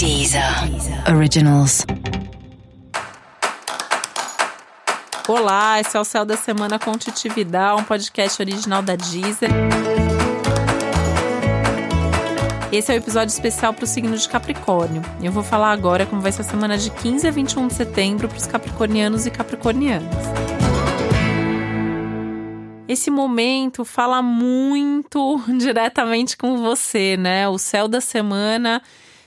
Deezer Originals. Olá, esse é o Céu da Semana com Titividade, um podcast original da Deezer. Esse é o um episódio especial para o signo de Capricórnio. Eu vou falar agora como vai ser a semana de 15 a 21 de setembro para os capricornianos e capricornianas. Esse momento fala muito diretamente com você, né? O céu da semana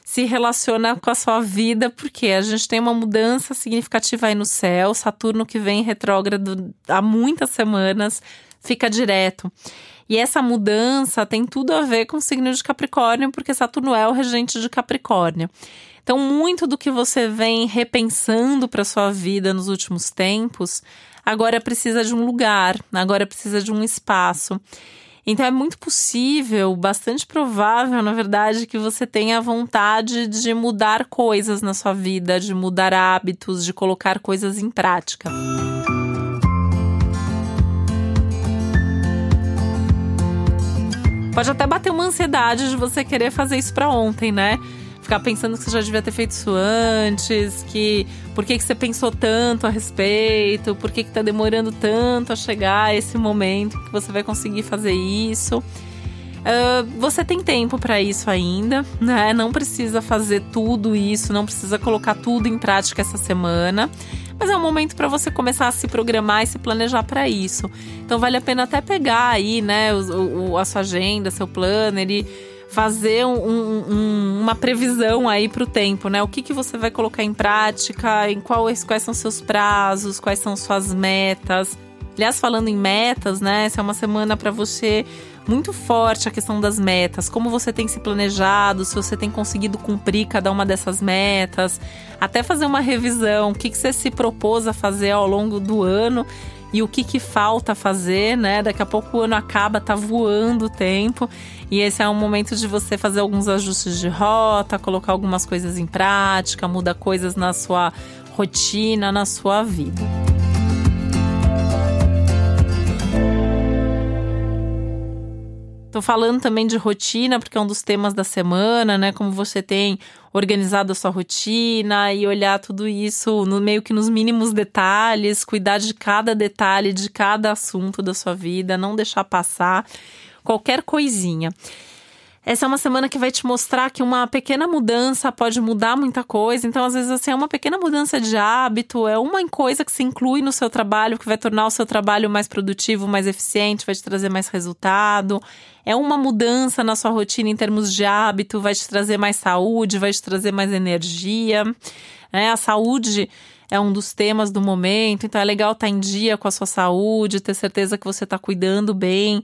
se relaciona com a sua vida, porque a gente tem uma mudança significativa aí no céu, Saturno que vem retrógrado há muitas semanas, fica direto. E essa mudança tem tudo a ver com o signo de Capricórnio, porque Saturno é o regente de Capricórnio. Então, muito do que você vem repensando para sua vida nos últimos tempos, agora precisa de um lugar, agora precisa de um espaço. Então é muito possível, bastante provável, na verdade, que você tenha vontade de mudar coisas na sua vida, de mudar hábitos, de colocar coisas em prática. Pode até bater uma ansiedade de você querer fazer isso para ontem, né? Ficar pensando que você já devia ter feito isso antes, que por que, que você pensou tanto a respeito, por que, que tá demorando tanto a chegar a esse momento que você vai conseguir fazer isso. Uh, você tem tempo para isso ainda, né? Não precisa fazer tudo isso, não precisa colocar tudo em prática essa semana, mas é um momento para você começar a se programar e se planejar para isso. Então vale a pena até pegar aí, né, o, o, a sua agenda, seu planner e fazer um, um, uma previsão aí para o tempo, né? O que, que você vai colocar em prática, em quais, quais são seus prazos, quais são suas metas. Aliás, falando em metas, né? Essa é uma semana para você muito forte a questão das metas, como você tem se planejado, se você tem conseguido cumprir cada uma dessas metas, até fazer uma revisão, o que, que você se propôs a fazer ao longo do ano e o que, que falta fazer, né? Daqui a pouco o ano acaba, tá voando o tempo. E esse é um momento de você fazer alguns ajustes de rota, colocar algumas coisas em prática, muda coisas na sua rotina, na sua vida. Tô falando também de rotina, porque é um dos temas da semana, né? Como você tem organizado a sua rotina e olhar tudo isso no meio que nos mínimos detalhes, cuidar de cada detalhe, de cada assunto da sua vida, não deixar passar qualquer coisinha. Essa é uma semana que vai te mostrar que uma pequena mudança pode mudar muita coisa. Então, às vezes, assim, é uma pequena mudança de hábito, é uma coisa que se inclui no seu trabalho, que vai tornar o seu trabalho mais produtivo, mais eficiente, vai te trazer mais resultado. É uma mudança na sua rotina em termos de hábito, vai te trazer mais saúde, vai te trazer mais energia. Né? A saúde é um dos temas do momento, então é legal estar em dia com a sua saúde, ter certeza que você está cuidando bem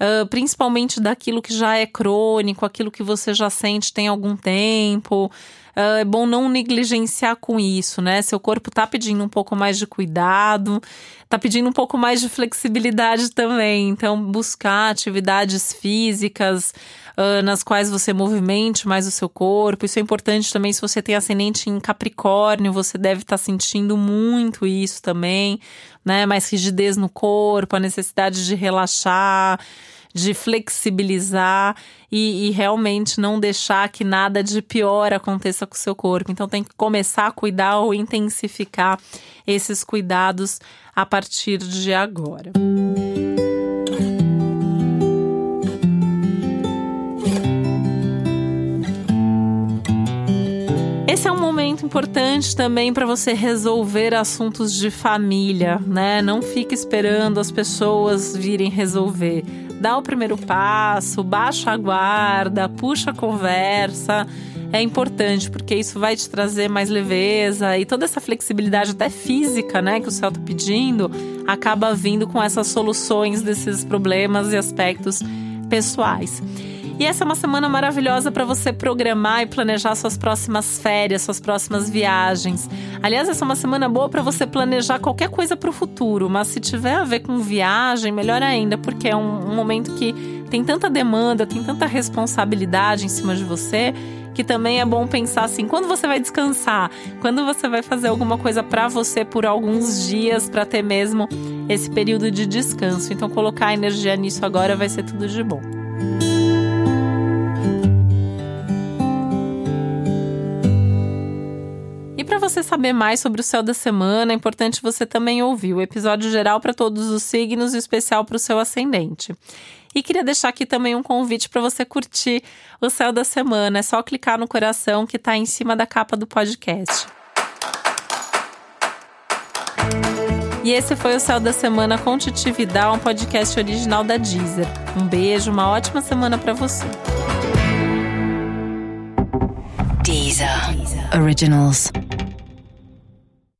uh, principalmente daquilo que já é crônico, aquilo que você já sente tem algum tempo. Uh, é bom não negligenciar com isso, né? Seu corpo tá pedindo um pouco mais de cuidado, tá pedindo um pouco mais de flexibilidade também. Então, buscar atividades físicas uh, nas quais você movimente mais o seu corpo. Isso é importante também se você tem ascendente em Capricórnio, você deve estar tá sentindo muito isso também, né? Mais rigidez no corpo, a necessidade de relaxar de flexibilizar e, e, realmente não deixar que nada de pior aconteça com o seu corpo. Então tem que começar a cuidar ou intensificar esses cuidados a partir de agora. Esse é um momento importante também para você resolver assuntos de família, né? Não fique esperando as pessoas virem resolver dá o primeiro passo, baixa a guarda, puxa a conversa. É importante porque isso vai te trazer mais leveza e toda essa flexibilidade até física, né, que o céu tá pedindo, acaba vindo com essas soluções desses problemas e aspectos pessoais. E essa é uma semana maravilhosa para você programar e planejar suas próximas férias, suas próximas viagens. Aliás, essa é uma semana boa para você planejar qualquer coisa para o futuro, mas se tiver a ver com viagem, melhor ainda, porque é um, um momento que tem tanta demanda, tem tanta responsabilidade em cima de você que também é bom pensar assim, quando você vai descansar, quando você vai fazer alguma coisa para você por alguns dias para ter mesmo esse período de descanso. Então colocar energia nisso agora vai ser tudo de bom. Você saber mais sobre o céu da semana, é importante você também ouvir o episódio geral para todos os signos e especial para o seu ascendente. E queria deixar aqui também um convite para você curtir o céu da semana. É só clicar no coração que está em cima da capa do podcast. E esse foi o Céu da Semana com Titi Vidal, um podcast original da Deezer. Um beijo, uma ótima semana para você. Deezer. Originals.